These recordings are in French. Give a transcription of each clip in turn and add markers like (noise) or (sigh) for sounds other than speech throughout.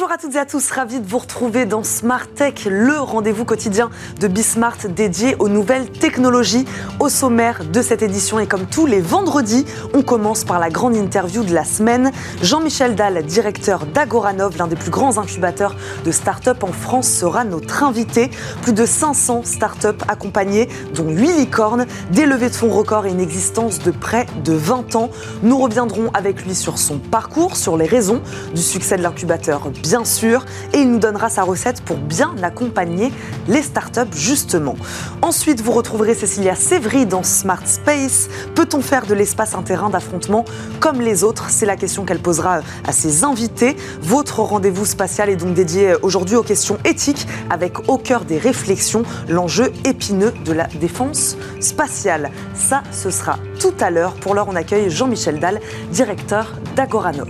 Bonjour à toutes et à tous, ravi de vous retrouver dans Smart Tech, le rendez-vous quotidien de Bismart dédié aux nouvelles technologies. Au sommaire de cette édition et comme tous les vendredis, on commence par la grande interview de la semaine. Jean-Michel Dahl, directeur d'Agoranov, l'un des plus grands incubateurs de start-up en France, sera notre invité. Plus de 500 start-up accompagnées, dont 8 licornes, des levées de fonds records et une existence de près de 20 ans. Nous reviendrons avec lui sur son parcours, sur les raisons du succès de l'incubateur bien sûr, et il nous donnera sa recette pour bien accompagner les startups justement. Ensuite, vous retrouverez Cécilia Sévry dans Smart Space. Peut-on faire de l'espace un terrain d'affrontement comme les autres? C'est la question qu'elle posera à ses invités. Votre rendez-vous spatial est donc dédié aujourd'hui aux questions éthiques avec au cœur des réflexions l'enjeu épineux de la défense spatiale. Ça, ce sera tout à l'heure. Pour l'heure, on accueille Jean-Michel Dahl, directeur d'Agoranov.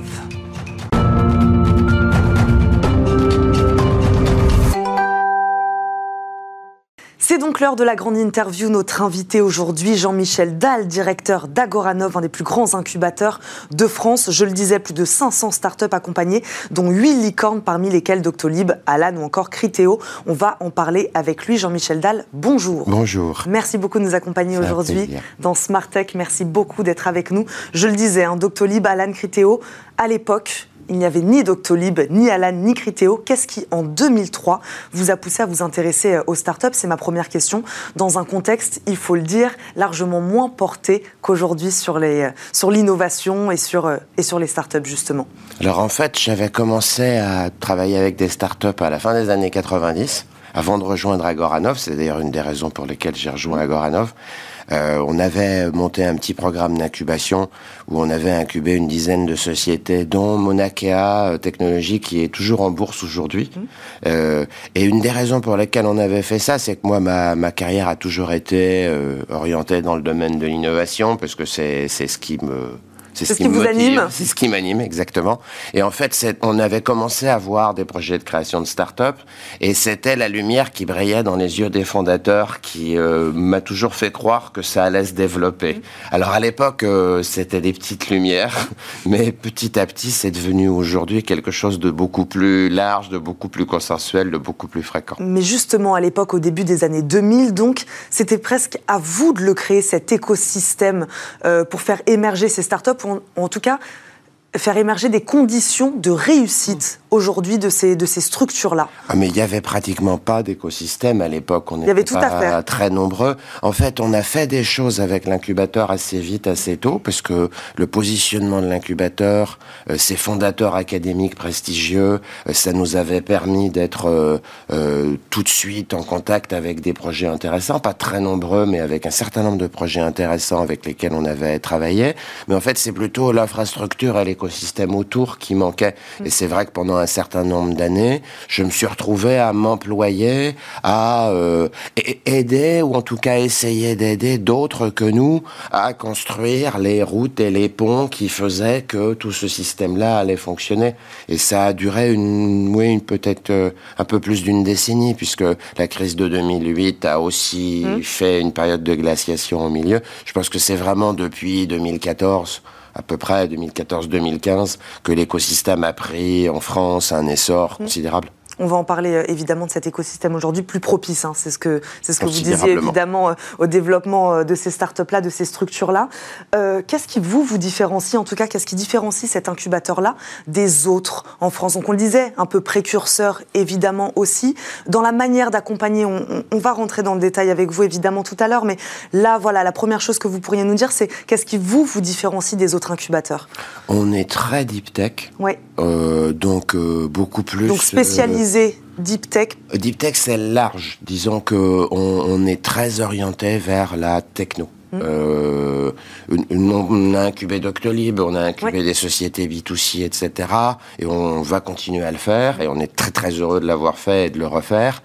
C'est donc l'heure de la grande interview. Notre invité aujourd'hui, Jean-Michel Dahl, directeur d'Agoranov, un des plus grands incubateurs de France. Je le disais, plus de 500 startups accompagnées, dont 8 licornes, parmi lesquelles Doctolib, Alan ou encore Criteo. On va en parler avec lui. Jean-Michel Dahl, bonjour. Bonjour. Merci beaucoup de nous accompagner aujourd'hui dans Smart Tech. Merci beaucoup d'être avec nous. Je le disais, hein, Doctolib, Alan, Criteo, à l'époque, il n'y avait ni Doctolib, ni Alan, ni Criteo. Qu'est-ce qui, en 2003, vous a poussé à vous intéresser euh, aux startups C'est ma première question. Dans un contexte, il faut le dire, largement moins porté qu'aujourd'hui sur, euh, l'innovation et euh, et sur les startups, justement. Alors en fait, j'avais commencé à travailler avec des startups à la fin des années 90, avant de rejoindre Agoranov. C'est d'ailleurs une des raisons pour lesquelles j'ai rejoint Agoranov. Euh, on avait monté un petit programme d'incubation où on avait incubé une dizaine de sociétés, dont Monakea Technologies, qui est toujours en bourse aujourd'hui. Mmh. Euh, et une des raisons pour lesquelles on avait fait ça, c'est que moi, ma, ma, carrière a toujours été euh, orientée dans le domaine de l'innovation, parce que c'est ce qui me c'est ce, qui, vous anime C'est ce qui m'anime, exactement. Et en fait, on avait commencé à voir des projets de création de start-up, et c'était la lumière qui brillait dans les yeux des fondateurs qui euh, m'a toujours fait croire que ça allait se développer. Mm. Alors à l'époque, euh, c'était des petites lumières, (laughs) mais petit à petit, c'est devenu aujourd'hui quelque chose de beaucoup plus large, de beaucoup plus consensuel, de beaucoup plus fréquent. Mais justement, à l'époque, au début des années 2000, donc, c'était presque à vous de le créer, cet écosystème, euh, pour faire émerger ces start-up en tout cas faire émerger des conditions de réussite aujourd'hui de ces, de ces structures-là ah, Mais il n'y avait pratiquement pas d'écosystème à l'époque. On était pas très nombreux. En fait, on a fait des choses avec l'incubateur assez vite, assez tôt, parce que le positionnement de l'incubateur, euh, ses fondateurs académiques prestigieux, euh, ça nous avait permis d'être euh, tout de suite en contact avec des projets intéressants, pas très nombreux, mais avec un certain nombre de projets intéressants avec lesquels on avait travaillé. Mais en fait, c'est plutôt l'infrastructure et l'écosystème autour qui manquait. Et mm. c'est vrai que pendant un certain nombre d'années, je me suis retrouvé à m'employer, à euh, aider, ou en tout cas essayer d'aider d'autres que nous à construire les routes et les ponts qui faisaient que tout ce système-là allait fonctionner. Et ça a duré une, oui, peut-être euh, un peu plus d'une décennie, puisque la crise de 2008 a aussi mmh. fait une période de glaciation au milieu. Je pense que c'est vraiment depuis 2014 à peu près 2014-2015 que l'écosystème a pris en France un essor mmh. considérable. On va en parler euh, évidemment de cet écosystème aujourd'hui plus propice. Hein. C'est ce que, c'est ce que vous disiez évidemment euh, au développement euh, de ces startups-là, de ces structures-là. qu'est-ce qui vous vous différencie, en tout cas, qu'est-ce qui différencie cet incubateur-là des autres en France? Donc on le disait, un peu précurseur évidemment aussi. Dans la manière d'accompagner, on, on, va rentrer dans le détail avec vous évidemment tout à l'heure, mais là voilà, la première chose que vous pourriez nous dire, c'est qu'est-ce qui vous vous différencie des autres incubateurs? On est très deep tech. Oui. donc beaucoup plus. Donc spécialisé Deep Tech Deep Tech, c'est large. Disons qu'on on est très orienté vers la techno. Mmh. Euh, on a incubé Doctolib, on a incubé des sociétés B2C, etc. Et on va continuer à le faire. Et on est très très heureux de l'avoir fait et de le refaire.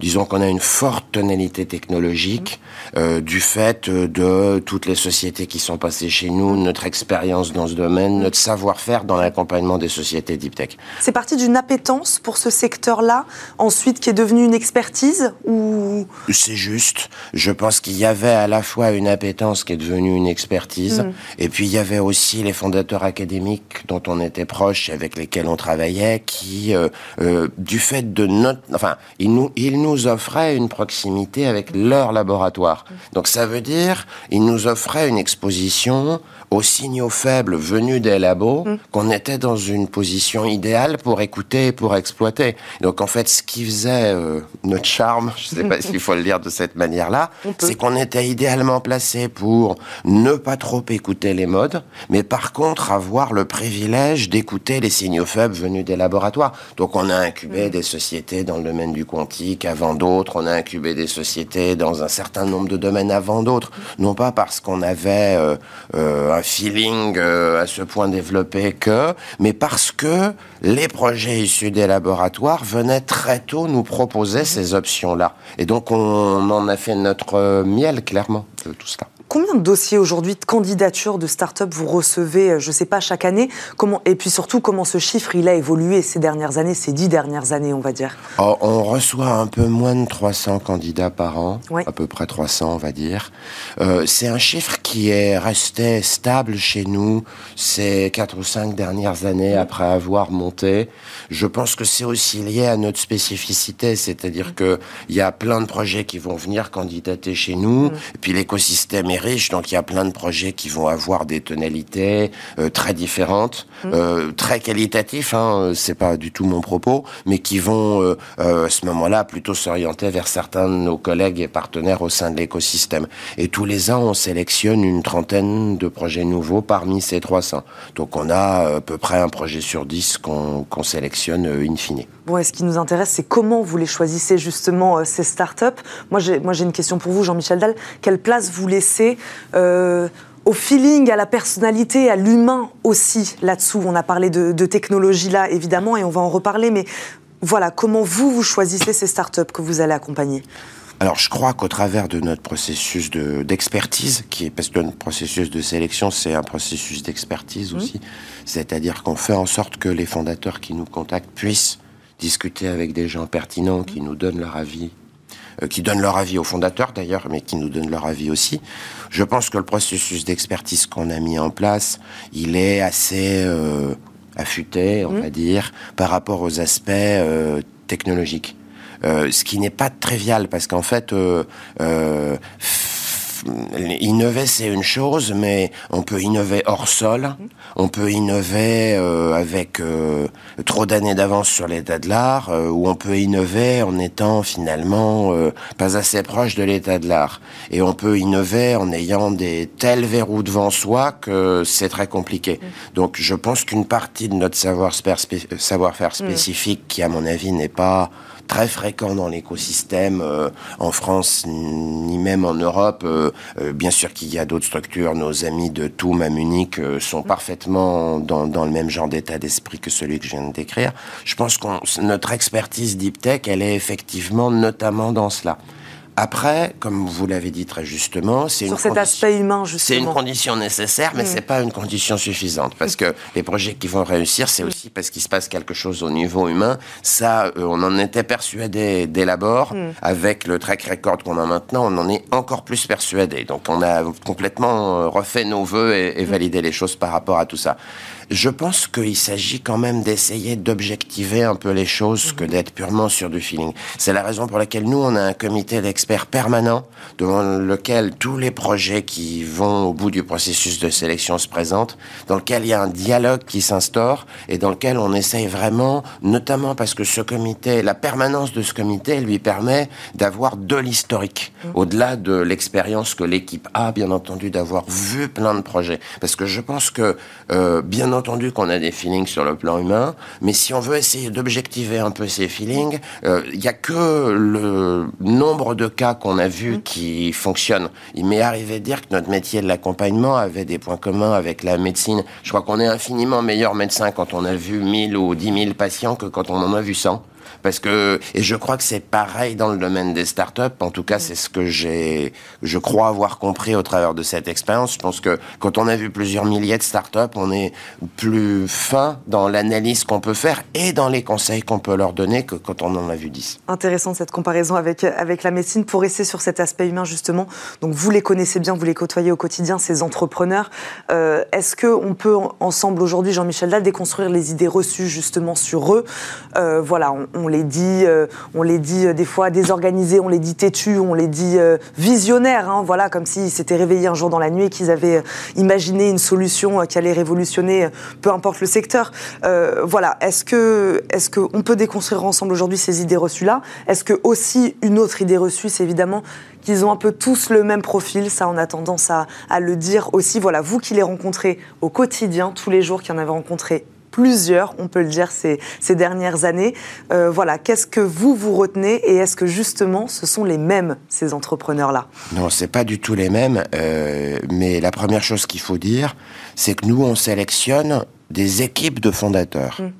Disons qu'on a une forte tonalité technologique euh, du fait de toutes les sociétés qui sont passées chez nous, notre expérience dans ce domaine, notre savoir-faire dans l'accompagnement des sociétés deep tech. C'est parti d'une appétence pour ce secteur-là, ensuite qui est devenue une expertise ou? C'est juste. Je pense qu'il y avait à la fois une appétence qui est devenue une expertise, mm. et puis il y avait aussi les fondateurs académiques dont on était proche, avec lesquels on travaillait, qui, euh, euh, du fait de notre, enfin, ils nous, ils nous offraient une proximité avec leur laboratoire. Donc ça veut dire, ils nous offraient une exposition aux signaux faibles venus des labos, mm. qu'on était dans une position idéale pour écouter et pour exploiter. Donc en fait, ce qui faisait euh, notre charme, je ne sais pas (laughs) s'il faut le dire de cette manière-là, c'est qu'on était idéalement placé pour ne pas trop écouter les modes, mais par contre avoir le privilège d'écouter les signaux faibles venus des laboratoires. Donc on a incubé mm. des sociétés dans le domaine du quantique avant d'autres, on a incubé des sociétés dans un certain nombre de domaines avant d'autres, non pas parce qu'on avait euh, euh, un feeling euh, à ce point développé que, mais parce que les projets issus des laboratoires venaient très tôt nous proposer mm. ces options-là. Et donc on en a fait notre miel clairement de tout cela. Combien de dossiers aujourd'hui de candidatures de start-up vous recevez, euh, je ne sais pas, chaque année? Comment, Et puis surtout, comment ce chiffre il a évolué ces dernières années, ces dix dernières années, on va dire? Oh, On reçoit un peu moins de 300 candidats par an, à peu près 300, on va dire. Euh, c'est un chiffre qui est resté stable chez nous ces quatre ou cinq dernières années après avoir monté. Je pense que c'est aussi lié à notre spécificité, c'est-à-dire qu'il y a plein de projets qui vont venir candidater chez nous, et puis l'écosystème riche, donc il y a plein de projets qui vont avoir des tonalités euh, très différentes, mm. euh, très qualitatifs. Hein, c'est pas du tout mon propos, mais qui vont euh, à ce moment-là plutôt s'orienter vers certains de nos collègues et partenaires au sein de l'écosystème. Et tous les ans, on sélectionne une trentaine de projets nouveaux parmi ces 300. Donc on a à peu près un projet sur 10 qu'on sélectionne in fine. Bon, et ce qui nous intéresse, c'est comment vous les choisissez justement ces startups. Moi, j'ai moi j'ai une question pour vous, Jean-Michel Dalle. Quelle place vous laissez euh, au feeling, à la personnalité, à l'humain aussi là-dessous. On a parlé de, technologie là, évidemment, et on va en reparler, mais voilà, comment vous, vous choisissez ces startups que vous allez accompagner alors, je crois qu'au travers de notre processus d'expertise, qui est parce que notre processus de sélection, c'est un processus d'expertise mmh. aussi, c'est-à-dire qu'on fait en sorte que les fondateurs qui nous contactent puissent discuter avec des gens pertinents qui nous donnent leur avis qui donnent leur avis aux fondateurs d'ailleurs, mais qui nous donnent leur avis aussi. Je pense que le processus d'expertise qu'on a mis en place, il est assez euh, affûté, on mmh. va dire, par rapport aux aspects euh, technologiques. ce qui n'est pas trivial parce qu'en fait, innover, c'est une chose, mais on peut innover hors sol, on peut innover euh, avec euh, trop d'années d'avance sur l'état de l'art, euh, ou on peut innover en étant finalement pas assez proche de l'état de l'art. Et on peut innover en ayant des tels verrous devant soi que c'est très compliqué. Donc je pense qu'une partie de notre savoir-faire savoir spécifique, qui à mon avis n'est pas très fréquent dans l'écosystème euh, en France ni même en Europe. Euh, euh, bien sûr qu'il y a d'autres structures. Nos amis de Toum à Munich sont mm. parfaitement dans, dans, le même genre d'état d'esprit que celui que je viens de décrire. Je pense que notre expertise deep tech, elle est effectivement notamment dans cela. Après, comme vous l'avez dit très justement, c'est une cet aspect humain C'est une condition nécessaire, mais ce mm. c'est pas une condition suffisante parce que les projets qui vont réussir, c'est mm. aussi parce qu'il se passe quelque chose au niveau humain. Ça, euh, on en était persuadé dès l'abord. Mm. Avec le track record qu'on a maintenant, on en est encore plus persuadé. Donc, on a complètement euh, refait nos voeux et, et validé les choses par rapport à tout ça. Je pense qu'il s'agit quand même d'essayer d'objectiver un peu les choses que d'être purement sur du feeling. C'est la raison pour laquelle nous, on a un comité d'experts permanent devant lequel tous les projets qui vont au bout du processus de sélection se présentent, dans lequel il y a un dialogue qui s'instaure et dans lequel on essaye vraiment, notamment parce que ce comité, la permanence de ce comité lui permet d'avoir de l'historique, mmh. au-delà de l'expérience que l'équipe a, bien entendu, d'avoir vu plein de projets. Parce que je pense que, euh, bien entendu qu'on a des feelings sur le plan humain, mais si on veut essayer d'objectiver un peu ces feelings, il euh, n'y a que le nombre de cas qu'on a vus mm. qui fonctionnent. Il m'est arrivé de dire que notre métier de l'accompagnement avait des points communs avec la médecine. Je crois qu'on est infiniment meilleur médecin quand on a vu 1000 ou 10 000 patients que quand on en a vu 100. Parce que, et je crois que c'est pareil dans le domaine des startups. En tout cas, c'est ce que j'ai, je crois avoir compris au travers de cette expérience. Je pense que quand on a vu plusieurs milliers de startups, on est plus fin dans l'analyse qu'on peut faire et dans les conseils qu'on peut leur donner que quand on en a vu 10. Intéressant cette comparaison avec, avec la médecine pour rester sur cet aspect humain justement. Donc vous les connaissez bien, vous les côtoyez au quotidien, ces entrepreneurs. Euh, est-ce qu'on peut ensemble aujourd'hui, Jean-Michel Dalle, déconstruire les idées reçues justement sur eux? Euh, Voilà, on, les dit, euh, on les dit des fois désorganisés, on les dit têtus, on les dit visionnaires. Hein, voilà, comme s'ils s'étaient réveillés un jour dans la nuit et qu'ils avaient imaginé une solution qui allait révolutionner, peu importe le secteur. voilà, est-ce que, est-ce qu'on peut déconstruire ensemble aujourd'hui ces idées reçues-là? Est-ce que aussi une autre idée reçue, c'est évidemment qu'ils ont un peu tous le même profil. Ça, on a tendance à, le dire aussi. Voilà, vous qui les rencontrez au quotidien, tous les jours, qui en avez rencontré plusieurs, on peut le dire, ces, ces dernières années. Euh, voilà, qu'est-ce que vous vous retenez et est-ce que justement ce sont les mêmes, ces entrepreneurs-là? Non, c'est pas du tout les mêmes, euh, mais la première chose qu'il faut dire, c'est que nous, on sélectionne des équipes de fondateurs. Mmh.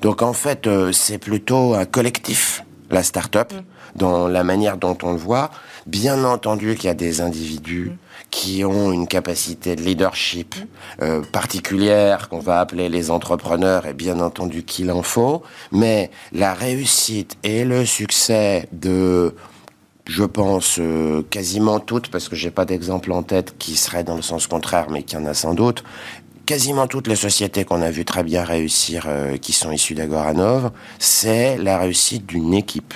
Donc en fait, euh, c'est plutôt un collectif, la start-up, mmh. dans la manière dont on le voit. Bien entendu qu'il y a des individus mm. Qui ont une capacité de leadership euh, particulière qu'on va appeler les entrepreneurs et bien entendu qu'il en faut, mais la réussite et le succès de je pense euh, quasiment toutes, parce que j'ai pas d'exemple en tête qui serait dans le sens contraire, mais qu'il y en a sans doute, quasiment toutes les sociétés qu'on a vu très bien réussir, euh, qui sont issues d'Agoranov, c'est la réussite d'une équipe.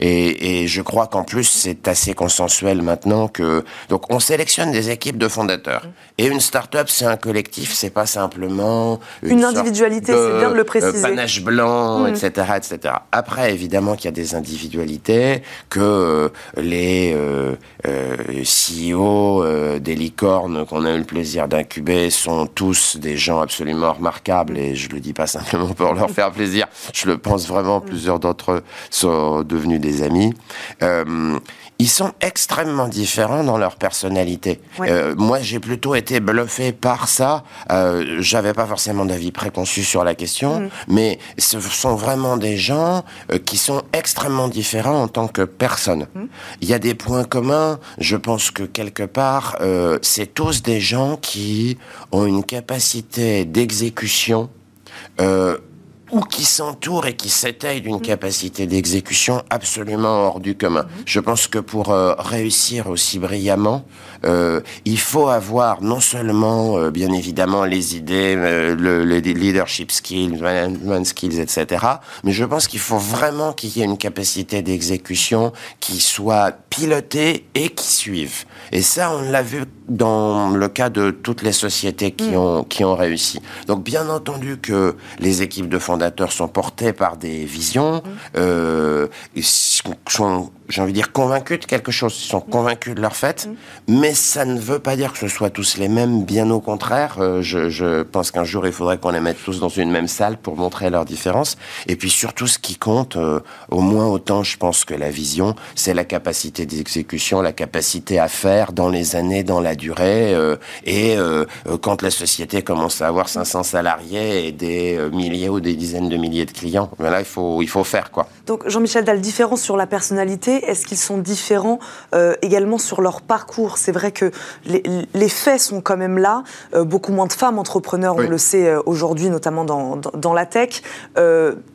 Et, et je crois qu'en plus, c'est assez consensuel maintenant que. Donc, on sélectionne des équipes de fondateurs. Et une start-up, c'est un collectif, c'est pas simplement. Une, individualité, c'est bien de le préciser. panache blanc, etc., mm. etc. Après, évidemment qu'il y a des individualités, que euh, les euh, euh, CEO euh, des licornes qu'on a eu le plaisir d'incuber sont tous des gens absolument remarquables. Et je le dis pas simplement pour leur faire plaisir. Je le pense vraiment. Plusieurs d'entre eux sont devenus des amis. Euh, ils sont extrêmement différents dans leur personnalité. Euh, moi, j'ai plutôt été bluffé par ça. Euh, J'avais pas forcément d'avis préconçu sur la question, mm. mais ce sont vraiment des gens qui sont extrêmement différents en tant que personnes. Mm. Il y a des points communs. Je pense que quelque part, c'est tous des gens qui ont une capacité d'exécution ou qui s'entourent et qui s'étayent d'une capacité d'exécution absolument hors du commun. Je pense que pour euh, réussir aussi brillamment, euh, il faut avoir non seulement, euh, bien évidemment, les idées, le, leadership skills, management skills, etc., mais je pense qu'il faut vraiment qu'il y ait une capacité d'exécution qui soit pilotée et qui suive. Et ça, on l'a vu dans le cas de toutes les sociétés qui, mm. ont, qui ont réussi. Donc, bien entendu que les équipes de fondateurs sont portées par des visions, mm. euh, sont j'ai envie de dire, convaincus de quelque chose. Ils sont convaincus de leur fait, mm. mais ça ne veut pas dire que ce soit tous les mêmes, bien au contraire. Euh, je, pense qu'un jour, il faudrait qu'on les mette tous dans une même salle pour montrer leurs différences. Et puis surtout, ce qui compte, euh, au moins autant, je pense que la vision, c'est la capacité d'exécution, la capacité à faire dans les années, dans la durée. Euh, et quand la société commence à avoir 500 salariés et des milliers ou des dizaines de milliers de clients, ben là, il faut, il faut faire, quoi. Donc, Jean-Michel Dalle, différence sur la personnalité est-ce qu'ils sont différents euh, également sur leur parcours? C'est vrai que les, faits sont quand même là. Euh, beaucoup moins de femmes entrepreneurs, on le sait euh, aujourd'hui, notamment dans, la tech.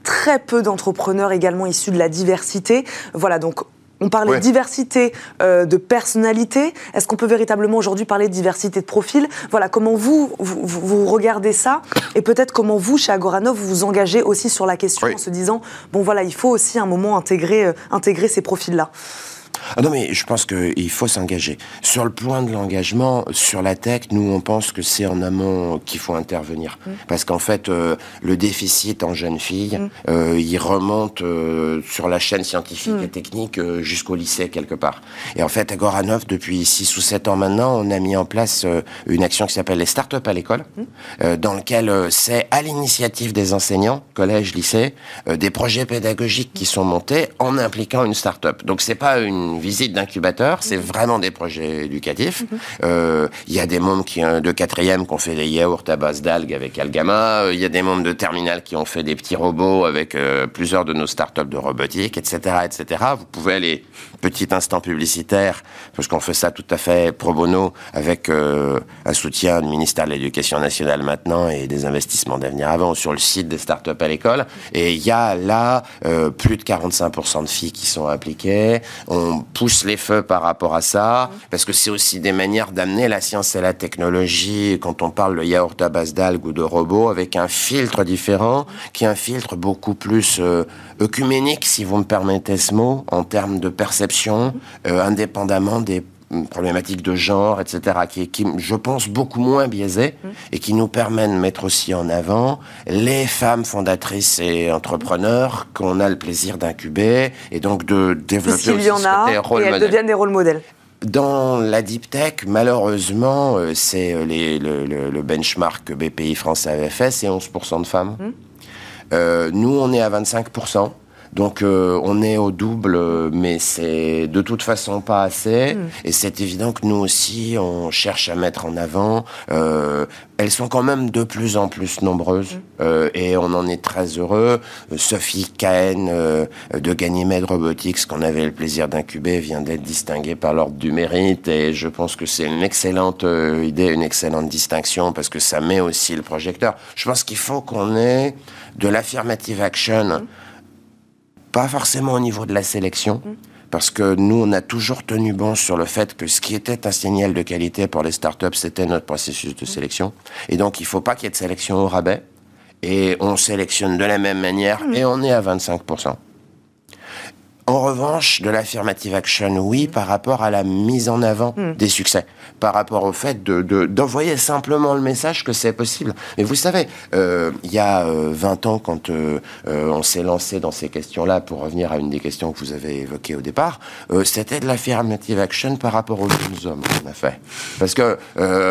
très peu d'entrepreneurs également issus de la diversité. Voilà, donc on parle de diversité de personnalité. Est-ce qu'on peut véritablement aujourd'hui parler de diversité de profil? Voilà, comment vous, vous, regardez ça? Et peut-être comment vous, chez Agoranov, vous vous engagez aussi sur la question en se disant, bon voilà, il faut aussi un moment intégrer, intégrer ces profils-là ah non, mais je pense qu'il faut s'engager. Sur le point de l'engagement, sur la tech, nous, on pense que c'est en amont qu'il faut intervenir. Mm. Parce qu'en fait, euh, le déficit en jeunes filles, mm. euh, il remonte euh, sur la chaîne scientifique mm. et technique jusqu'au lycée, quelque part. Et en fait, à Goranov, depuis 6 ou 7 ans maintenant, on a mis en place une action qui s'appelle les startups à l'école, dans lequel c'est à l'initiative des enseignants, collège, lycée, des projets pédagogiques qui sont montés en impliquant une startup. Donc c'est pas une une visite d'incubateur, c'est vraiment des projets éducatifs. Il y a des membres qui, de quatrième qui ont fait des yaourts à base d'algues avec Algama. Il y a des membres de terminale qui ont fait des petits robots avec plusieurs de nos startups de robotique, etc., etc. Vous pouvez aller petit instant publicitaire, parce qu'on fait ça tout à fait pro bono avec un soutien du ministère de l'Éducation nationale maintenant et des investissements d'avenir avant sur le site des startups à l'école. Et il y a là euh, plus de 45% de filles qui sont impliquées. On pousse les feux par rapport à ça, parce que c'est aussi des manières d'amener la science et la technologie, quand on parle de yaourt à base d'algues ou de robots, avec un filtre différent, qui est un filtre beaucoup plus euh, œcuménique, si vous me permettez ce mot, en termes de perception, euh, indépendamment des problématique de genre, etc., qui, qui je pense, beaucoup moins biaisée mmh. et qui nous permet de mettre aussi en avant les femmes fondatrices et entrepreneurs qu'on a le plaisir d'incuber et donc de développer aussi y en a, et elles deviennent des rôles modèles. Dans la deep tech, malheureusement, euh, c'est euh, le, le, benchmark que BPI France avait fait, c'est 11% de femmes. Mmh. Euh, nous, on est à 25%. Donc euh, on est au double, mais c'est de toute façon pas assez. Hmm. Et c'est évident que nous aussi, on cherche à mettre en avant. Euh, elles sont quand même de plus en plus nombreuses hmm. euh, et on en est très heureux. Sophie Cahen de Ganymede Robotics, qu'on avait le plaisir d'incuber, vient d'être distinguée par l'ordre du mérite et je pense que c'est une excellente idée, une excellente distinction parce que ça met aussi le projecteur. Je pense qu'il faut qu'on ait de l'affirmative action. Hmm pas forcément au niveau de la sélection, mm. parce que nous, on a toujours tenu bon sur le fait que ce qui était un signal de qualité pour les startups, c'était notre processus de mm. sélection. Et donc, il ne faut pas qu'il y ait de sélection au rabais. Et on sélectionne de la même manière, mm. et on est à 25%. En revanche, de l'affirmative action, oui, par rapport à la mise en avant hmm. des succès, par rapport au fait d'envoyer de, simplement le message que c'est possible. Mais vous savez, euh, il y a 20 euh, ans, quand euh, on s'est lancé dans ces questions-là, pour revenir à une des questions que vous avez évoquées au départ, c'était de l'affirmative action par rapport aux jeunes hommes qu'on a fait. Parce que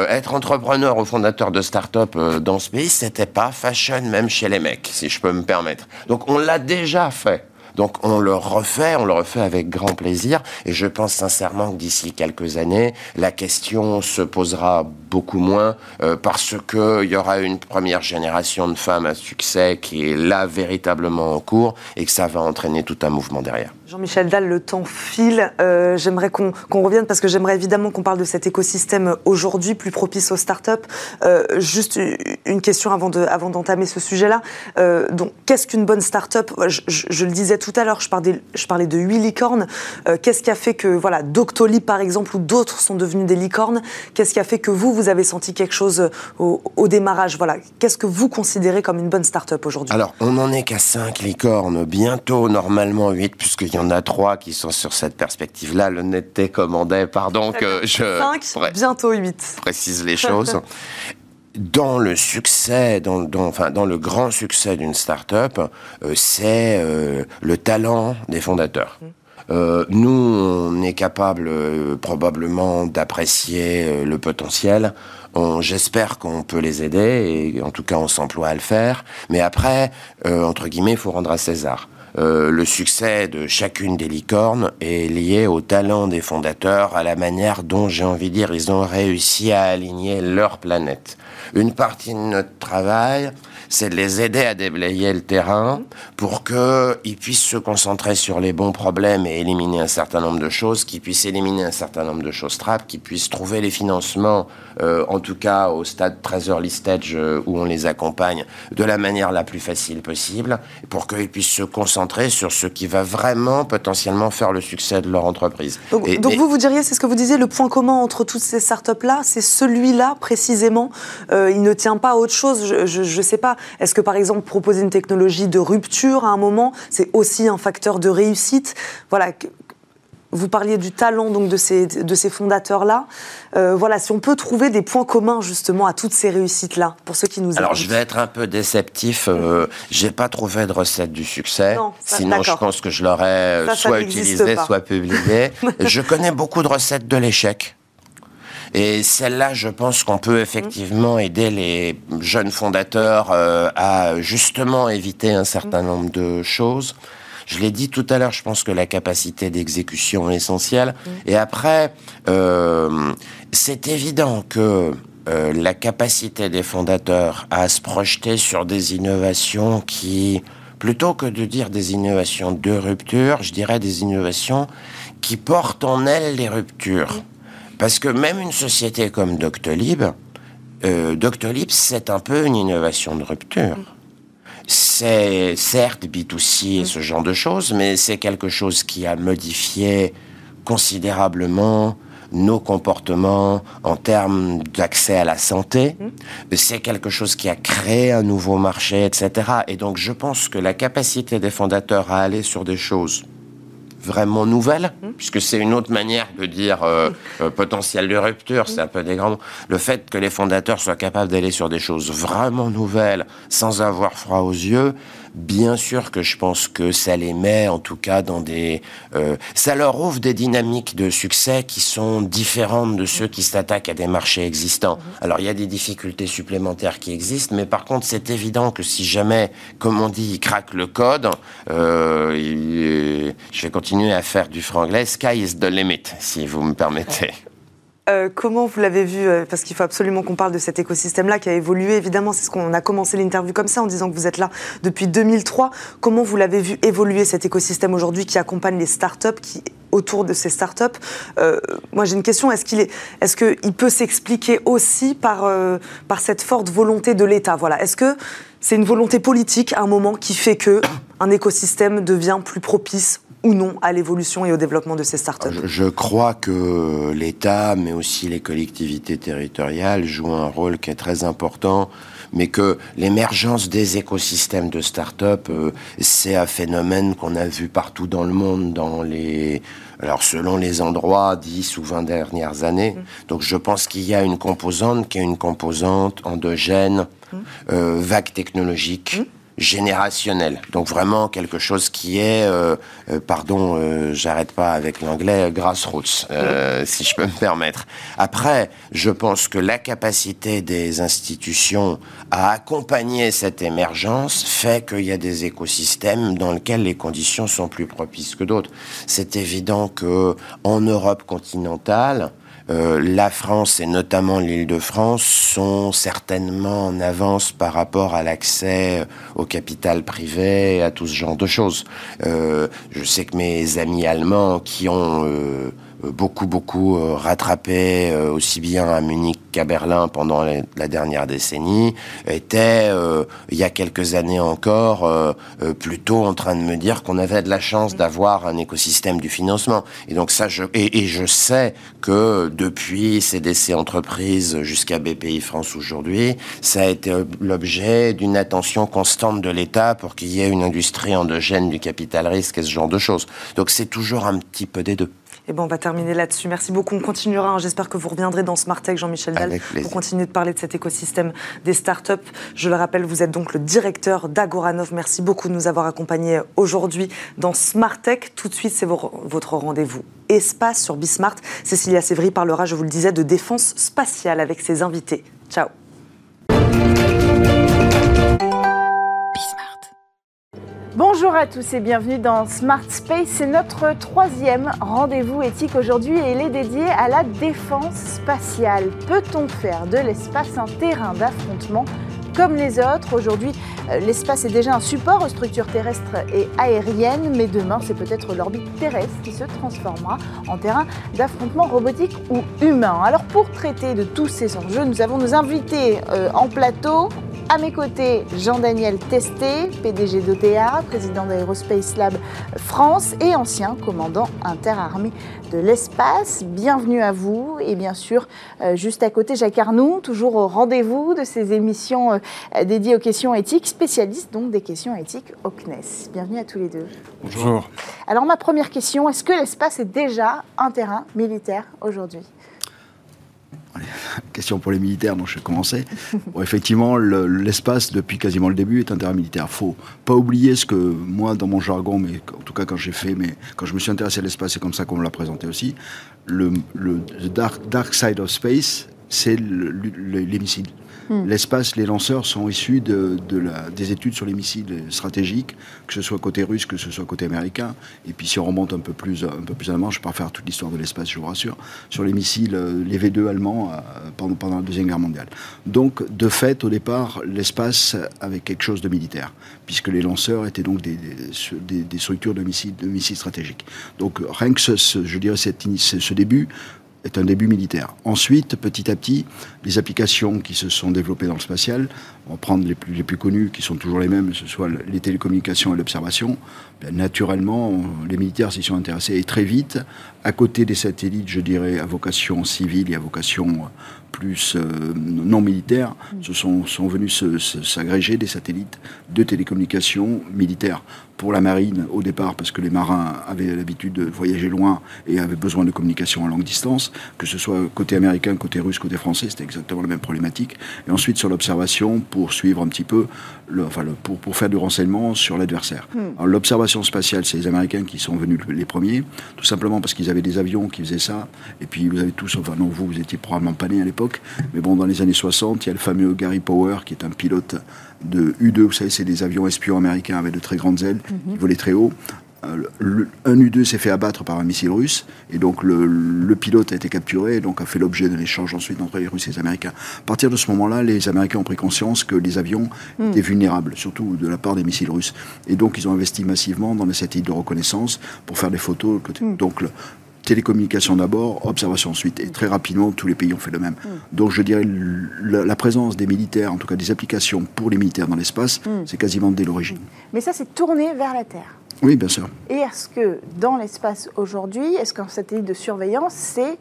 être entrepreneur ou fondateur de start-up dans ce pays, c'était pas fashion même chez les mecs, si je peux me permettre. Donc on l'a déjà fait. Donc on le refait, on le refait avec grand plaisir. Et je pense sincèrement que d'ici quelques années, la question se posera beaucoup moins euh, parce qu'il y aura une première génération de femmes à succès qui est là véritablement en cours et que ça va entraîner tout un mouvement derrière. Jean-Michel Dalle, le temps file. Euh, j'aimerais qu'on revienne parce que j'aimerais évidemment qu'on parle de cet écosystème aujourd'hui plus propice aux startups. Euh, juste une question avant d'entamer ce sujet-là. Euh, donc, qu'est-ce qu'une bonne startup? Je, le disais tout à l'heure, je, parlais, de huit licornes. Qu'est-ce qui a fait que voilà, Doctolib par exemple ou d'autres sont devenus des licornes? Qu'est-ce qui a fait que vous vous avez senti quelque chose au, démarrage? Voilà, qu'est-ce que vous considérez comme une bonne startup aujourd'hui? Alors, on n'en est qu'à cinq licornes. Bientôt, normalement, huit, puisque il y en a trois qui sont sur cette perspective-là. L'honnêteté commandait, pardon que je... Cinq, bientôt huit. Précise les choses. (laughs) dans le succès, dans, enfin, dans le grand succès d'une start-up, euh, c'est euh, le talent des fondateurs. Mmh. Euh, nous, on est capable probablement d'apprécier le potentiel. J'espère qu'on peut les aider et en tout cas on s'emploie à le faire. Mais après, entre guillemets, il faut rendre à César. Euh, le succès de chacune des licornes est lié au talent des fondateurs, à la manière dont, j'ai envie de dire, ils ont réussi à aligner leur planète. Une partie de notre travail, c'est de les aider à déblayer le terrain pour qu'ils puissent se concentrer sur les bons problèmes et éliminer un certain nombre de choses, qu'ils puissent éliminer un certain nombre de choses trappes, qu'ils puissent trouver les financements, euh, en tout cas au stade très early stage euh, où on les accompagne, de la manière la plus facile possible, pour qu'ils puissent se concentrer sur ce qui va vraiment potentiellement faire le succès de leur entreprise. Donc, vous, vous diriez, c'est ce que vous disiez, le point commun entre toutes ces startups-là, c'est celui-là précisément. Euh, il ne tient pas à autre chose. Je ne sais pas. Est-ce que par exemple proposer une technologie de rupture à un moment, c'est aussi un facteur de réussite? Voilà. Vous parliez du talent donc de ces, de ces fondateurs-là. Euh, voilà, si on peut trouver des points communs justement à toutes ces réussites-là, pour ceux qui nous Alors je vais être un peu déceptif. Euh, J'ai pas trouvé de recette du succès. Sinon, je pense que je l'aurais soit utilisé, soit publié. (laughs) je connais beaucoup de recettes de l'échec. Et celle-là, je pense qu'on peut effectivement aider les jeunes fondateurs euh, à justement éviter un certain nombre de choses. Je l'ai dit tout à l'heure, je pense que la capacité d'exécution est essentielle. Mm. Et après, euh, c'est évident que euh, la capacité des fondateurs à se projeter sur des innovations qui, plutôt que de dire des innovations de rupture, je dirais des innovations qui portent en elles les ruptures. Parce que même une société comme Doctolib, euh, Doctolib, c'est un peu une innovation de rupture. C'est certes B2C et ce genre de choses, mais c'est quelque chose qui a modifié considérablement nos comportements en termes d'accès à la santé. C'est quelque chose qui a créé un nouveau marché, etc. Et donc je pense que la capacité des fondateurs à aller sur des choses vraiment nouvelles, mmh. puisque c'est une autre manière de dire euh, euh, potentiel de rupture, c'est un peu des grands Le fait que les fondateurs soient capables d'aller sur des choses vraiment nouvelles sans avoir froid aux yeux, Bien sûr que je pense que ça les met, en tout cas, dans des... Euh, ça leur ouvre des dynamiques de succès qui sont différentes de ceux qui s'attaquent à des marchés existants. Mhm. Alors, il y a des difficultés supplémentaires qui existent, mais par contre, c'est évident que si jamais, comme on dit, ils craquent le code, euh, je vais continuer à faire du franglais, sky is the limit, si vous me permettez. (laughs) Euh, comment vous l'avez vu euh, Parce qu'il faut absolument qu'on parle de cet écosystème-là qui a évolué. Évidemment, c'est ce qu'on a commencé l'interview comme ça en disant que vous êtes là depuis 2003. Comment vous l'avez vu évoluer cet écosystème aujourd'hui qui accompagne les startups, qui autour de ces startups? Euh, Moi, j'ai une question. Est-ce qu'il est, est-ce qu'il peut s'expliquer aussi par par cette forte volonté de l'État? Voilà. Est-ce que c'est une volonté politique à un moment qui fait que un écosystème devient plus propice ou non à l'évolution et au développement de ces startups je, je crois que l'État, mais aussi les collectivités territoriales, jouent un rôle qui est très important mais que l'émergence des écosystèmes de start-up, euh, c'est un phénomène qu'on a vu partout dans le monde, dans les, alors selon les endroits, 10 ou 20 dernières années. Mmh. Donc je pense qu'il y a une composante qui est une composante endogène, mmh. euh, vague technologique. Mmh générationnel. Donc vraiment quelque chose qui est, euh, euh, pardon, euh, j'arrête pas avec l'anglais, grassroots, si je peux me permettre. Après, je pense que la capacité des institutions à accompagner cette émergence fait qu'il y a des écosystèmes dans lesquels les conditions sont plus propices que d'autres. C'est évident que en Europe continentale, euh, la France et notamment l'Île-de-France sont certainement en avance par rapport à l'accès au capital privé, à tout ce genre de choses. Euh, je sais que mes amis allemands qui ont euh, beaucoup, beaucoup euh, rattrapé euh, aussi bien à Munich qu'à Berlin pendant la dernière décennie, était, euh, il y a quelques années encore, plutôt en train de me dire qu'on avait de la chance d'avoir un écosystème du financement. Et donc ça, je, et, je sais que depuis CDC Entreprises jusqu'à BPI France aujourd'hui, ça a été l'objet d'une attention constante de l'État pour qu'il y ait une industrie endogène du capital risque et ce genre de choses. Donc c'est toujours un petit peu des deux. Et bon, on va terminer là-dessus. Merci beaucoup. On continuera. Hein. J'espère que vous reviendrez dans Smart Tech, Jean-Michel Dalle, pour continuer de parler de cet écosystème des startups. Je le rappelle, vous êtes donc le directeur d'Agoranov. Merci beaucoup de nous avoir accompagnés aujourd'hui dans Smart Tech. Tout de suite, c'est votre rendez-vous espace sur Bismart. Cécilia Sévry parlera, je vous le disais, de défense spatiale avec ses invités. Ciao. Bonjour à tous et bienvenue dans Smart Space. C'est notre troisième rendez-vous éthique aujourd'hui et il est dédié à la défense spatiale. Peut-on faire de l'espace un terrain d'affrontement comme les autres? Aujourd'hui, euh, l'espace est déjà un support aux structures terrestres et aériennes, mais demain, c'est peut-être l'orbite terrestre qui se transformera en terrain d'affrontement robotique ou humain. Alors, pour traiter de tous ces enjeux, nous avons nos invités euh, en plateau. À mes côtés, Jean-Daniel Testé, PDG d'OTA, président d'Aerospace Lab France et ancien commandant interarmé de l'espace. Bienvenue à vous. Et bien sûr, euh, juste à côté, Jacques Arnoux, toujours au rendez-vous de ces émissions euh, dédiées aux questions éthiques, spécialiste donc des questions éthiques au CNES. Bienvenue à tous les deux. Bonjour. Alors ma première question, est-ce que l'espace est déjà un terrain militaire aujourd'hui? Question pour les militaires, dont je vais commencer. effectivement, l'espace, depuis quasiment le début, est un terrain militaire. Faut pas oublier ce que moi, dans mon jargon, mais en tout cas quand j'ai fait, mais quand je me suis intéressé à l'espace, c'est comme ça qu'on me l'a présenté aussi. Le, dark, dark, side of space c'est les missiles. Hmm. L'espace, les lanceurs sont issus de, la, des études sur les missiles stratégiques, que ce soit côté russe, que ce soit côté américain. Et puis si on remonte un peu plus, un peu plus avant, je ne vais pas faire toute l'histoire de l'espace, je vous rassure, sur les missiles, euh, les V2 allemands euh, pendant, la Deuxième Guerre mondiale. Donc, de fait, au départ, l'espace avait quelque chose de militaire, puisque les lanceurs étaient donc des, structures de missiles, de missiles stratégiques. Donc, rien que ce, je dirais ce début est un début militaire. Ensuite, petit à petit, les applications qui se sont développées dans le spatial, on va prendre les plus, connues, qui sont toujours les mêmes, que ce soit les télécommunications et l'observation, naturellement, les militaires s'y sont intéressés. Et très vite, à côté des satellites, je dirais, à vocation civile et à vocation plus euh, non militaire, se sont, sont venus s'agréger des satellites de télécommunications militaires pour la marine au départ, parce que les marins avaient l'habitude de voyager loin et avaient besoin de communication à longue distance, que ce soit côté américain, côté russe, côté français, c'était exactement la même problématique. Et ensuite sur l'observation pour suivre un petit peu, le, enfin, le, pour, pour faire du renseignement sur l'adversaire. Hmm. L'observation spatiale, c'est les Américains qui sont venus les premiers, tout simplement parce qu'ils avaient des avions qui faisaient ça, et puis vous avez tous, enfin non, vous, vous étiez probablement pas nés à l'époque, mais bon, dans les années 60, il y a le fameux Gary Power, qui est un pilote de U2. Vous savez, c'est des avions espions américains avec de très grandes ailes, qui mhm. volaient très haut. Euh, un U2 s'est fait abattre par un missile russe, et donc le, pilote a été capturé, et donc a fait l'objet d'un échange ensuite entre les Russes et les Américains. À partir de ce moment-là, les Américains ont pris conscience que les avions mhm. étaient vulnérables, surtout de la part des missiles russes. Et donc ils ont investi massivement dans les satellites de reconnaissance pour faire des photos. Mhm. Donc télécommunication d'abord, observation ensuite. Et très rapidement, tous les pays ont fait le même. Mm. Donc je dirais la, présence des militaires, en tout cas des applications pour les militaires dans l'espace, mm. c'est quasiment dès l'origine. Mais ça, c'est tourné vers la Terre. Oui, bien sûr. Et est-ce que dans l'espace aujourd'hui, est-ce qu'un satellite de surveillance, c'est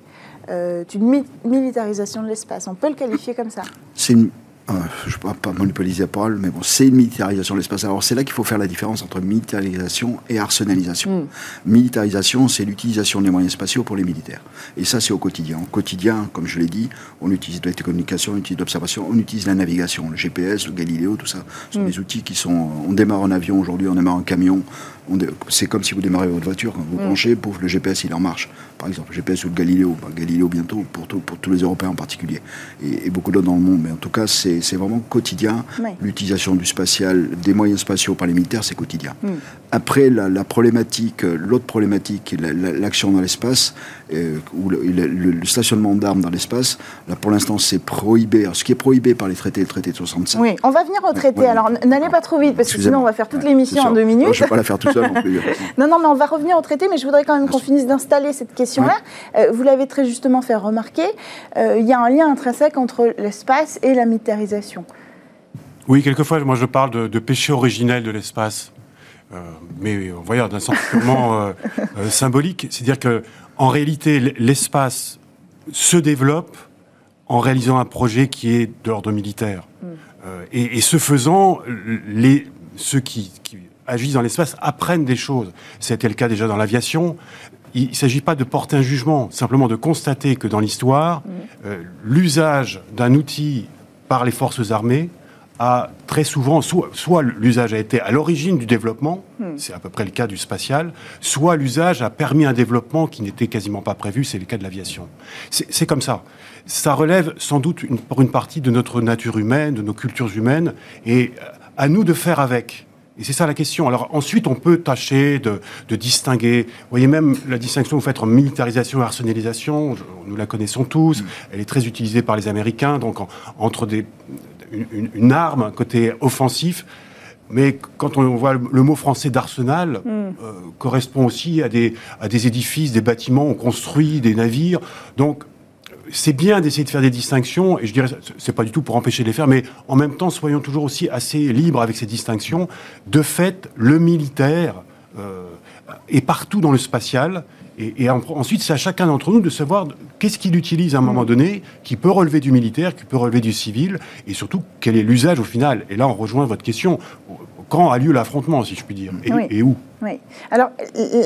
euh, une militarisation de l'espace? On peut le qualifier comme ça C'est une euh, je ne vais pas monopoliser la parole, mais bon, c'est une militarisation de l'espace. Alors c'est là qu'il faut faire la différence entre militarisation et arsenalisation. Mm. Militarisation, c'est l'utilisation des moyens spatiaux pour les militaires. Et ça, c'est au quotidien. Au quotidien, comme je l'ai dit, on utilise de la télécommunication, on utilise l'observation, on utilise la navigation, le GPS, le Galileo, tout ça. Ce sont mm. des outils qui sont... On démarre un avion aujourd'hui, on démarre un camion, c'est comme si vous démarrez votre voiture, quand vous mm. branchez, pouf, le GPS il en marche. Par exemple, le GPS ou le Galileo, bah, Galileo bientôt pour, pour tous les Européens en particulier, et, beaucoup d'autres dans le monde. Mais en tout cas, c'est vraiment quotidien. L'utilisation du spatial, des moyens spatiaux par les militaires, c'est quotidien. Mm. Après, la, problématique, l'autre problématique, l'action dans l'espace, euh, ou le, stationnement d'armes dans l'espace, là pour l'instant c'est prohibé. ce qui est prohibé par les traités, le traité de 65. Oui, on va venir au traité. Alors n'allez pas trop vite parce que sinon on va faire toute l'émission en deux minutes. je ne vais pas la faire tout seul non plus. (laughs) non, non, mais on va revenir au traité, mais je voudrais quand même qu'on finisse d'installer cette Euh, vous l'avez très justement fait remarquer, euh, il y a un lien intrinsèque entre l'espace et la militarisation. Oui, quelquefois, moi je parle de, de péché originel de l'espace. mais on va dire d'un sens purement (laughs) symbolique. C'est-à-dire que en réalité, l'espace se développe en réalisant un projet qui est d'ordre militaire. Mm. Euh, et, ce faisant, les, ceux qui, agissent dans l'espace apprennent des choses. C'était le cas déjà dans l'aviation. Il ne s'agit pas de porter un jugement, simplement de constater que dans l'histoire, mm. euh, l'usage d'un outil par les forces armées a très souvent, soit, l'usage a été à l'origine du développement, hmm. c'est à peu près le cas du spatial, soit l'usage a permis un développement qui n'était quasiment pas prévu, c'est le cas de l'aviation. C'est comme ça. Ça relève sans doute pour une partie de notre nature humaine, de nos cultures humaines, et à nous de faire avec. Et c'est ça la question. Alors ensuite, on peut tâcher de, distinguer. Vous voyez même la distinction que vous faites entre militarisation et arsenalisation. nous la connaissons tous. Hmm. Elle est très utilisée par les Américains. Donc entre des, une, arme, un côté offensif. Mais quand on voit le mot français d'arsenal, mm. euh, correspond aussi à des, à des édifices, des bâtiments, on construit des navires. Donc, c'est bien d'essayer de faire des distinctions, et je dirais, c'est pas du tout pour empêcher de les faire, mais en même temps, soyons toujours aussi assez libres avec ces distinctions. De fait, le militaire euh, est partout dans le spatial, et, ensuite, c'est à chacun d'entre nous de savoir qu'est-ce qu'il utilise à un moment donné, qui peut relever du militaire, qui peut relever du civil, et surtout quel est l'usage au final. Et là, on rejoint votre question. Quand a lieu l'affrontement, si je puis dire, et, où? Oui. Alors,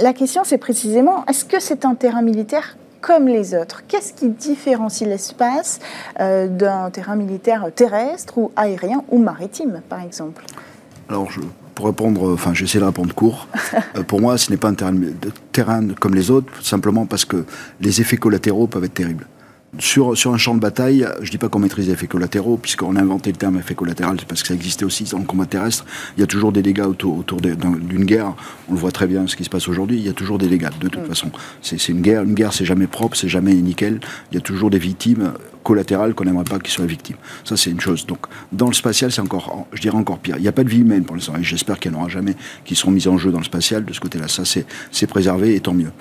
la question, c'est précisément, est-ce que c'est un terrain militaire? Comme les autres. Qu'est-ce qui différencie l'espace euh, d'un terrain militaire terrestre ou aérien ou maritime, par exemple? Alors, je pour répondre, enfin j'essaie de répondre court. (laughs) Euh, pour moi, ce n'est pas un terrain, terrain, comme les autres, simplement parce que les effets collatéraux peuvent être terribles. Sur, sur un champ de bataille, je dis pas qu'on maîtrise les effets collatéraux, puisqu'on a inventé le terme effet collatéral, parce que ça existait aussi dans le combat terrestre. Il y a toujours des dégâts autour, autour d'une guerre. On le voit très bien, ce qui se passe aujourd'hui. Il y a toujours des dégâts, de toute mm. façon. C'est une guerre. Une guerre, c'est jamais propre, c'est jamais nickel. Il y a toujours des victimes collatérales qu'on n'aimerait pas qu'ils soient victimes. Ça, c'est une chose. Donc, dans le spatial, c'est encore, je dirais encore pire. Il n'y a pas de vie humaine pour l'instant. Et j'espère qu'il n'y en aura jamais qui seront mises en jeu dans le spatial. De ce côté-là, ça, c'est préservé, et tant mieux.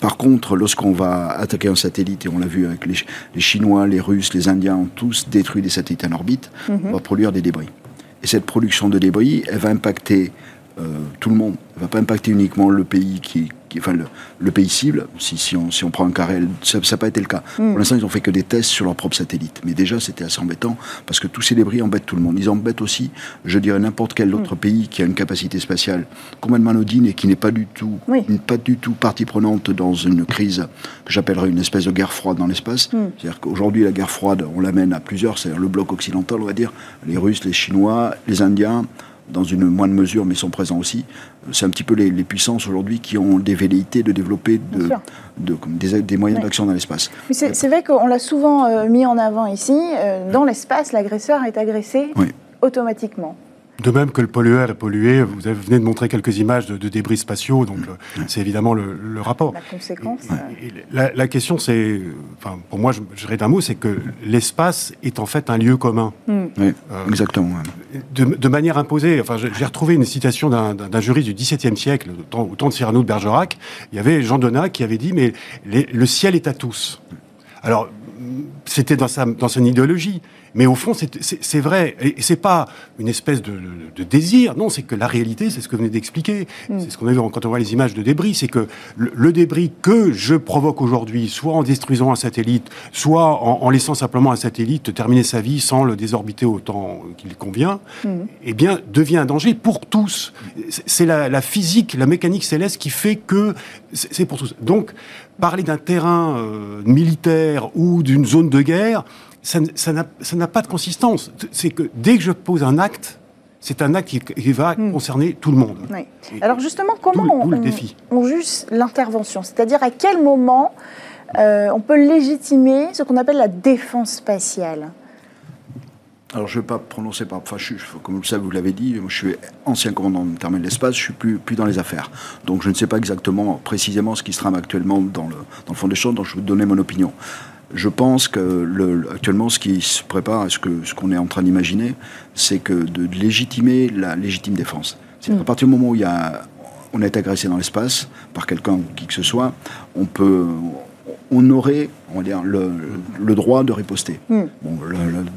Par contre, lorsqu'on va attaquer un satellite, et on l'a vu avec les, Chinois, les Russes, les Indiens ont tous détruit des satellites en orbite, mhm. on va produire des débris. Et cette production de débris, elle va impacter euh, tout le monde. Elle ne va pas impacter uniquement le pays qui, enfin le, pays cible, si, si, on, si on prend un carré, ça n'a pas été le cas. Hmm. Pour l'instant, ils ont fait que des tests sur leur propre satellite. Mais déjà, c'était assez embêtant parce que tous ces débris embêtent tout le monde. Ils embêtent aussi, je dirais, n'importe quel autre hmm. pays qui a une capacité spatiale complètement anodine et qui n'est pas du tout, pas du tout partie prenante dans une crise que j'appellerais une espèce de guerre froide dans l'espace. Hmm. C'est-à-dire qu'aujourd'hui, la guerre froide, on l'amène à plusieurs, c'est-à-dire le bloc occidental, on va dire, les Russes, les Chinois, les Indiens, dans une moindre mesure, mais sont présents aussi. C'est un petit peu les, puissances aujourd'hui qui ont des velléités de développer de, des, moyens d'action dans l'espace. C'est vrai qu'on l'a souvent euh, mis en avant ici. Euh, dans l'espace, l'agresseur est agressé automatiquement. De même que le pollueur est pollué, vous venez de montrer quelques images de, débris spatiaux, donc euh, c'est évidemment le, rapport. La conséquence. la, question, c'est, enfin, pour moi, je, je d'un mot, c'est que l'espace est en fait un lieu commun. Oui, euh, exactement. De, manière imposée. Enfin, j'ai retrouvé une citation d'un juriste du XVIIe siècle, au temps, au temps de Cyrano de Bergerac. Il y avait Jean Donat qui avait dit, mais le ciel est à tous. Alors, c'était dans, sa, dans son idéologie. Mais au fond, c'est vrai. Et c'est pas une espèce de, désir. Non, c'est que la réalité, c'est ce que vous venez d'expliquer. Mm. C'est ce qu'on a vu quand on voit les images de débris. C'est que le, débris que je provoque aujourd'hui, soit en détruisant un satellite, soit en, laissant simplement un satellite terminer sa vie sans le désorbiter autant qu'il convient, mm. eh bien, devient un danger pour tous. C'est la, physique, la mécanique céleste qui fait que c'est pour tous. Donc, parler d'un terrain euh, militaire ou d'une zone de guerre, ça n'a pas de consistance. C'est que dès que je pose un acte, c'est un acte qui, va hmm. concerner tout le monde. Alors justement, comment on, juge l'intervention? C'est-à-dire à quel moment euh, on peut légitimer ce qu'on appelle la défense spatiale? Alors, je ne vais pas prononcer par. Enfin, comme vous le savez, vous l'avez dit, je suis ancien commandant de terminal de l'espace, je suis plus, plus dans les affaires. Donc, je ne sais pas exactement, précisément, ce qui se trame actuellement dans le, dans le fond des choses, donc je vais vous donner mon opinion. Je pense que le, actuellement, ce qui se prépare, ce qu'on ce qu'on est en train d'imaginer, c'est que de, légitimer la légitime défense. C'est mm. à partir du moment où il y a, on est agressé dans l'espace par quelqu'un, qui que ce soit, on peut, on aurait on va dire, le, le droit de riposter. Hmm. Bon,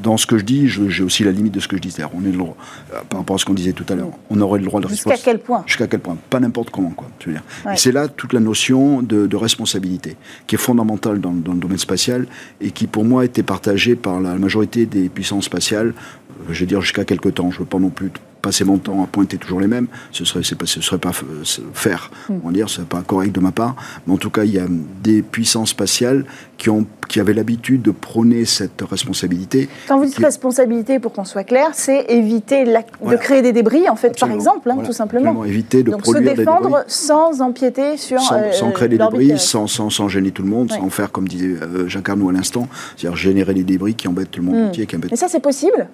dans ce que je dis, j'ai aussi la limite de ce que je dis. C'est-à-dire, on est le droit, euh, par rapport à ce qu'on disait tout à l'heure, on aurait le droit de riposter. Jusqu'à quel point Jusqu'à quel point Pas n'importe comment, quoi. Je veux dire. Et c'est là toute la notion de, de, responsabilité, qui est fondamentale dans, dans, le domaine spatial et qui, pour moi, était partagée par la majorité des puissances spatiales, euh, je vais dire jusqu'à quelques temps. Je ne veux pas non plus passer mon temps à pointer toujours les mêmes, ce serait, pas, ce serait pas faire, hmm. on va dire, c'est pas correct de ma part. Mais en tout cas, il y a des puissances spatiales qui, ont, qui avaient l'habitude de prôner cette responsabilité. Quand vous dites responsabilité, pour qu'on soit clair, c'est éviter de créer des débris, en fait, par exemple, hein, tout simplement. éviter de Donc produire se défendre sans empiéter sur. Sans, euh, créer des débris, sans, sans, sans, gêner tout le monde, sans faire, comme disait euh, Jacques Arnaud à l'instant, c'est-à-dire générer des débris qui embêtent tout le monde hmm. entier. Qui Mais ça, c'est possible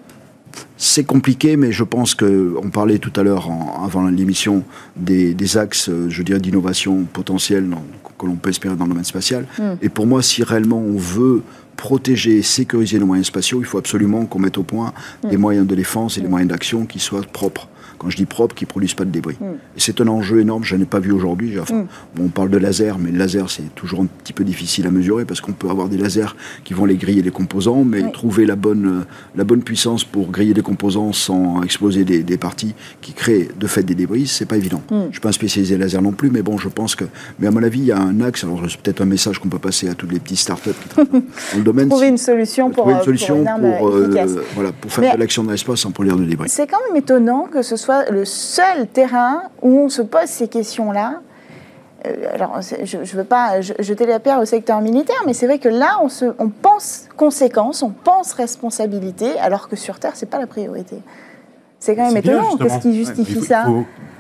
c'est compliqué, mais je pense que on parlait tout à l'heure avant l'émission des, axes, euh, je dirais, d'innovation potentielle que l'on peut espérer dans le domaine spatial. Hmm. Et pour moi, si réellement on veut protéger et sécuriser nos moyens spatiaux, il faut absolument qu'on mette au point des hmm. moyens de défense et des moyens d'action qui soient propres quand je dis propre, qui ne produisent pas de débris. Mm. Et c'est un enjeu énorme, je n'ai pas vu aujourd'hui. Mm. on parle de laser, mais le laser, c'est toujours un petit peu difficile à mesurer parce qu'on peut avoir des lasers qui vont les griller les composants, mais trouver la bonne, la bonne puissance pour griller les composants sans exploser des, des parties qui créent de fait des débris, c'est pas évident. Mm. Je ne suis pas un spécialisé laser non plus, mais bon, je pense que. Mais à mon avis, il y a un axe, alors c'est peut-être un message qu'on peut passer à toutes les petites startups qui travaillent dans (laughs) le domaine. Trouver une solution pour, une euh, solution pour, euh, voilà, pour faire de l'action dans l'espace sans produire de débris. C'est quand même étonnant que ce soit le seul terrain où on se pose ces questions-là. Euh, alors, je ne veux pas jeter la pierre au secteur militaire, mais c'est vrai que là, on, se, on pense conséquences, on pense responsabilité, alors que sur Terre, ce n'est pas la priorité. C'est quand même étonnant. Qu'est-ce qui justifie ça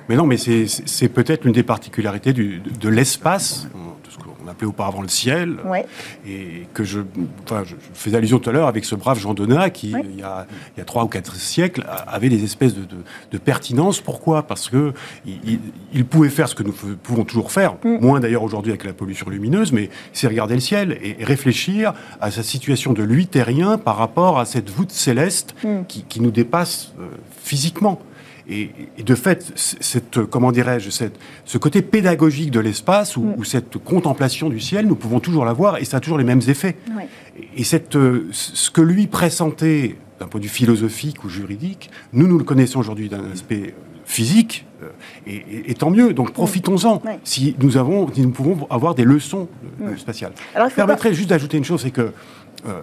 Mais non, mais c'est peut-être une des particularités du, de, l'espace appelait auparavant le ciel, et que je, enfin, je, faisais allusion tout à l'heure avec ce brave Jean Donat qui, il, y a, il, y a, trois ou quatre siècles, avait des espèces de, de, pertinence. Pourquoi? Parce que il, pouvait faire ce que nous pouvons toujours faire, mm. moins d'ailleurs aujourd'hui avec la pollution lumineuse, mais c'est regarder le ciel et, réfléchir à sa situation de lui terrien par rapport à cette voûte céleste mm. qui, qui, nous dépasse euh, physiquement. Et, de fait, cette, comment dirais-je, ce côté pédagogique de l'espace mm. ou, cette contemplation du ciel, nous pouvons toujours l'avoir et ça a toujours les mêmes effets. Et cette, ce que lui pressentait d'un point de vue philosophique ou juridique, nous, nous le connaissons aujourd'hui d'un aspect physique, euh, et, tant mieux. Donc profitons-en. Si nous avons, si nous pouvons avoir des leçons euh, mm. spatiales. Alors, je permettrais juste d'ajouter une chose, c'est que euh,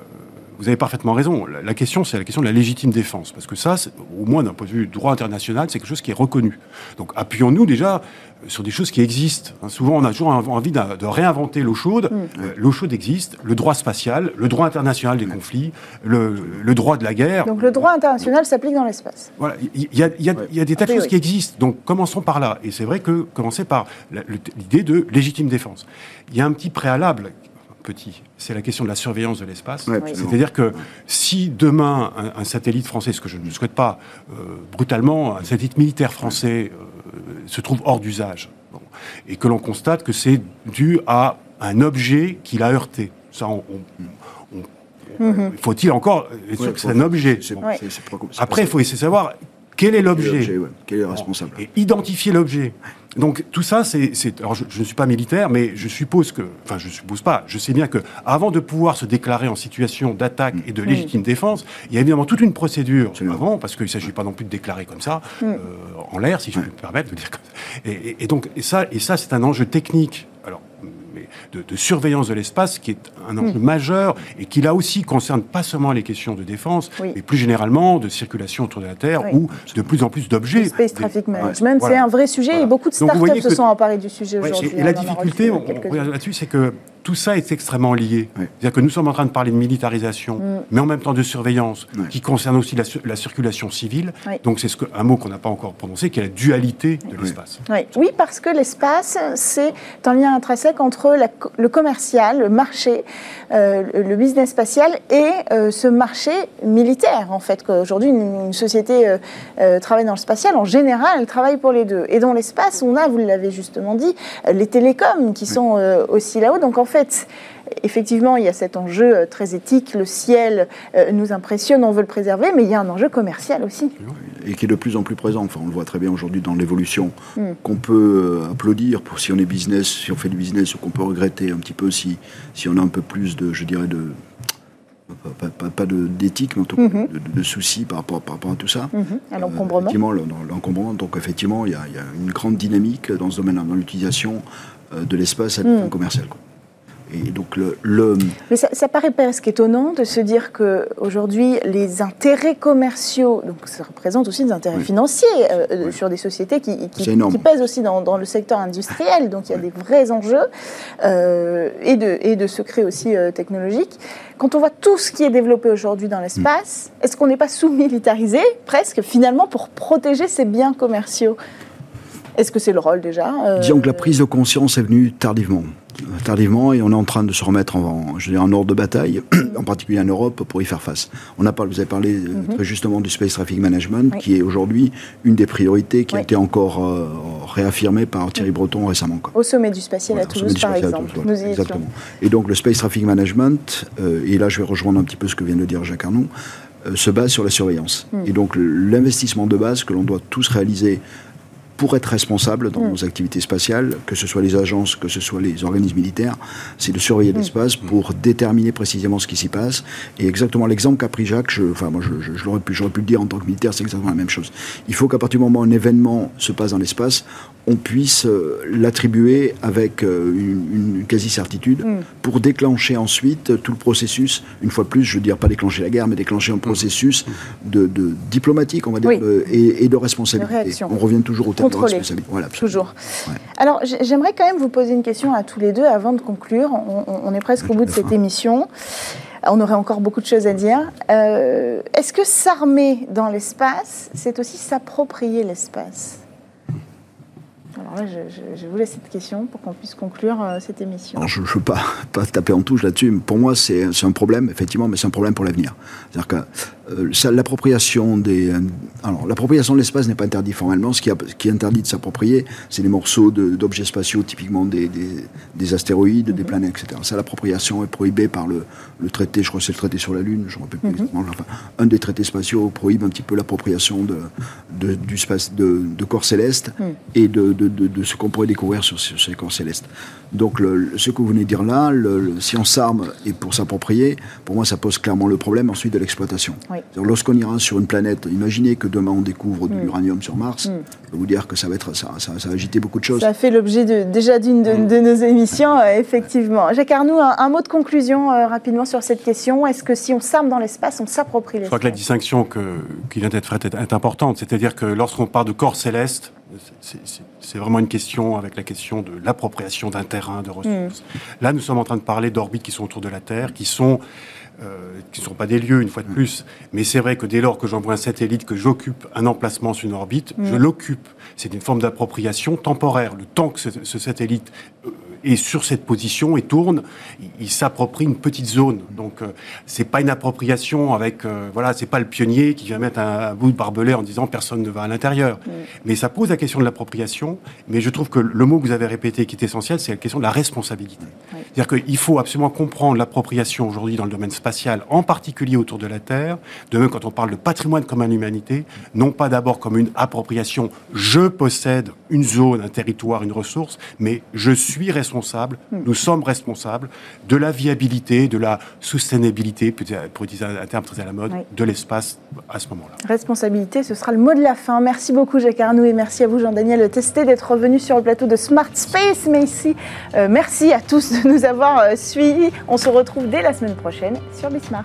vous avez parfaitement raison. La, question, c'est la question de la légitime défense. Parce que ça, au moins d'un point de vue droit international, c'est quelque chose qui est reconnu. Donc appuyons-nous déjà euh, sur des choses qui existent. Hein, souvent, on a toujours envie de, réinventer l'eau chaude. Mm. Euh, l'eau chaude existe. Le droit spatial, le droit international des conflits, le, droit de la guerre. Donc le droit international s'applique dans l'espace. Voilà. Il y, a des tas de choses qui existent. Donc commençons par là. Et c'est vrai que commencer par l'idée de légitime défense. Il y a un petit préalable petit. C'est la question de la surveillance de l'espace. C'est-à-dire que si demain un, satellite français, ce que je ne souhaite pas euh, brutalement, un satellite militaire français euh, se trouve hors d'usage, et que l'on constate que c'est dû à un objet qu'il a heurté. Ça, mhm. faut-il encore être sûr que c'est un objet? Après, il faut essayer de savoir quel est l'objet Quel est le responsable Et identifier l'objet. Donc tout ça, c'est. Alors je, ne suis pas militaire, mais je suppose que. Enfin, je suppose pas. Je sais bien que avant de pouvoir se déclarer en situation d'attaque et de légitime défense, il y a évidemment toute une procédure avant, parce qu'il ne s'agit pas non plus de déclarer comme ça, mm. euh, en l'air, si je peux me permettre de dire comme ça. Et, et donc, et ça, et ça c'est un enjeu technique. De, surveillance de l'espace qui est un enjeu hmm. majeur et qui là aussi concerne pas seulement les questions de défense, mais plus généralement de circulation autour de la Terre ou de plus en plus d'objets. Space traffic management, c'est un vrai sujet et beaucoup de startups se sont emparés du sujet aujourd'hui. Et la hein, difficulté, là-dessus, c'est que tout ça est extrêmement lié. C'est-à-dire que nous sommes en train de parler de militarisation, mm. mais en même temps de surveillance, qui concerne aussi la, circulation civile. Donc c'est ce un mot qu'on n'a pas encore prononcé, qui est la dualité de l'espace. Oui. parce que l'espace, c'est un lien intrinsèque entre le commercial, le marché, euh, le business spatial et euh, ce marché militaire, en fait. Aujourd'hui, une, société euh, travaille dans le spatial, en général, elle travaille pour les deux. Et dans l'espace, on a, vous l'avez justement dit, les télécoms qui sont aussi là-haut. Donc en fait, fait, effectivement, il y a cet enjeu euh, très éthique. Le ciel euh, nous impressionne, on veut le préserver, mais il y a un enjeu commercial aussi. Et qui est de plus en plus présent. Enfin, on le voit très bien aujourd'hui dans l'évolution. Hmm. Qu'on peut euh, applaudir pour si on est business, si on fait du business, ou qu'on peut regretter un petit peu si, si on a un peu plus de, je dirais, de, pas, d'éthique, mais en tout cas hmm. de, soucis par rapport, par rapport à tout ça. Hmm. À l'encombrement. l'encombrement. Donc, effectivement, il y, a, une grande dynamique dans ce domaine, dans l'utilisation de l'espace à mmh. commercial. Et donc le, Mais ça, paraît presque étonnant de se dire qu'aujourd'hui, les intérêts commerciaux, donc ça représente aussi des intérêts financiers euh, euh, sur des sociétés qui, qui, pèsent aussi dans, le secteur industriel, donc il y a des vrais enjeux euh, et, de, et de secrets aussi technologiques. Quand on voit tout ce qui est développé aujourd'hui dans l'espace, mm. est-ce qu'on n'est pas sous-militarisé presque finalement pour protéger ces biens commerciaux? Est-ce que c'est le rôle déjà Disons que la prise de conscience est venue tardivement tardivement et on est en train de se remettre en, je en ordre de bataille, (clears throat) en particulier en Europe, pour y faire face. On a parlé, vous avez parlé euh, mhm. très justement du Space Traffic Management, qui est aujourd'hui une des priorités qui a été encore euh, réaffirmée par Thierry Breton récemment. Au sommet du spatial à Toulouse, par exemple. exactement. Et donc le Space Traffic Management, euh, et là je vais rejoindre un petit peu ce que vient de dire Jacques Arnoux, se base sur la surveillance. Mm. Et donc l'investissement de base que l'on doit tous réaliser pour être responsable dans mm. nos activités spatiales, que ce soit les agences, que ce soit les organismes militaires, c'est de surveiller mm. l'espace pour déterminer précisément ce qui s'y passe. Et exactement l'exemple qu'a pris Jacques, je, enfin moi je, je, l'aurais pu, j'aurais pu le dire en tant que militaire, c'est exactement la même chose. Il faut qu'à partir du moment où un événement se passe dans l'espace, on puisse euh, l'attribuer avec euh, une, quasi-certitude mm. pour déclencher ensuite tout le processus, une fois de plus, je veux dire pas déclencher la guerre, mais déclencher un processus de, diplomatique, on va dire, euh, et, de responsabilité. On revient toujours au terme voilà, Toujours. Alors, j'aimerais quand même vous poser une question à tous les deux avant de conclure. On, est presque au bout de cette émission. On aurait encore beaucoup de choses à dire. Euh, est-ce que s'armer dans l'espace, c'est aussi s'approprier l'espace? Alors là, je, vous laisse cette question pour qu'on puisse conclure euh, cette émission. je ne veux pas, (laughs) pas taper en touche là-dessus. Pour moi, c'est un problème, effectivement, mais c'est un problème pour l'avenir. C'est-à-dire que l'appropriation des. Euh, alors, l'appropriation de l'espace n'est pas interdit formellement. Ce qui, qui est interdit de s'approprier, c'est les morceaux d'objets spatiaux, typiquement des, des, astéroïdes, des mhm. planètes, etc. Ça, l'appropriation est prohibée par le, le, traité, je crois que c'est le traité sur la Lune, je ne me rappelle plus mhm. exactement. un des traités spatiaux prohibe un petit peu l'appropriation de, de, du space, de, de corps célestes mhm. et de, de, ce qu'on pourrait découvrir sur, ces corps célestes. Donc, le, ce que vous venez de dire là, si on s'arme et pour s'approprier, pour moi, ça pose clairement le problème ensuite de l'exploitation. Lorsqu'on ira sur une planète, imaginez que demain on découvre de mm. l'uranium sur Mars, mm. je peux vous dire que ça va, être, ça, ça, va agiter beaucoup de choses. Ça fait l'objet déjà d'une de, mm. nos émissions, euh, effectivement. Jacques Arnoux, un, mot de conclusion euh, rapidement sur cette question. Est-ce que si on s'arme dans l'espace, on s'approprie l'espace Je crois que la distinction que, qui vient d'être faite est, importante. C'est-à-dire que lorsqu'on parle de corps céleste, c'est vraiment une question avec la question de l'appropriation d'un terrain, de ressources. Là, nous sommes en train de parler d'orbites qui sont autour de la Terre, qui sont euh, qui ne sont pas des lieux, une fois de plus. Mais c'est vrai que dès lors que j'envoie un satellite, que j'occupe un emplacement sur une orbite, je mm. l'occupe. C'est une forme d'appropriation temporaire. Le temps que ce, satellite euh, est sur cette position et tourne, il, s'approprie une petite zone. Donc euh, c'est pas une appropriation avec voilà, c'est pas le pionnier qui vient mettre un, bout de barbelé en disant personne ne va à l'intérieur. Mais ça pose la question de l'appropriation. Mais je trouve que le mot que vous avez répété qui est essentiel, c'est la question de la responsabilité. C'est-à-dire qu'il faut absolument comprendre l'appropriation aujourd'hui dans le domaine spatial, en particulier autour de la Terre. De même, quand on parle de patrimoine commun de l'humanité, non pas d'abord comme une appropriation, je possède une zone, un territoire, une ressource, mais je suis responsable, nous sommes responsables de la viabilité, de la sustainabilité, pour utiliser un terme très à la mode, de l'espace à ce moment-là. Responsabilité, ce sera le mot de la fin. Merci beaucoup Jacques Arnoux et merci à vous Jean-Daniel Testé d'être revenu sur le plateau de Smart Space. Mais ici, euh, merci à tous de nous avoir euh, suivis. On se retrouve dès la semaine prochaine sur Bismart.